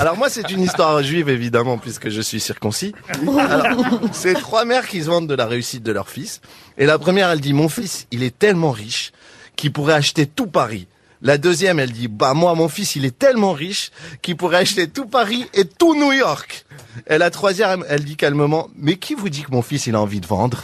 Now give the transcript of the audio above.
Alors moi, c'est une histoire juive, évidemment, puisque je suis circoncis. Alors, c'est trois mères qui se vantent de la réussite de leur fils. Et la première, elle dit, mon fils, il est tellement riche qu'il pourrait acheter tout Paris. La deuxième, elle dit, bah moi, mon fils, il est tellement riche qu'il pourrait acheter tout Paris et tout New York. Et la troisième, elle dit calmement, mais qui vous dit que mon fils, il a envie de vendre?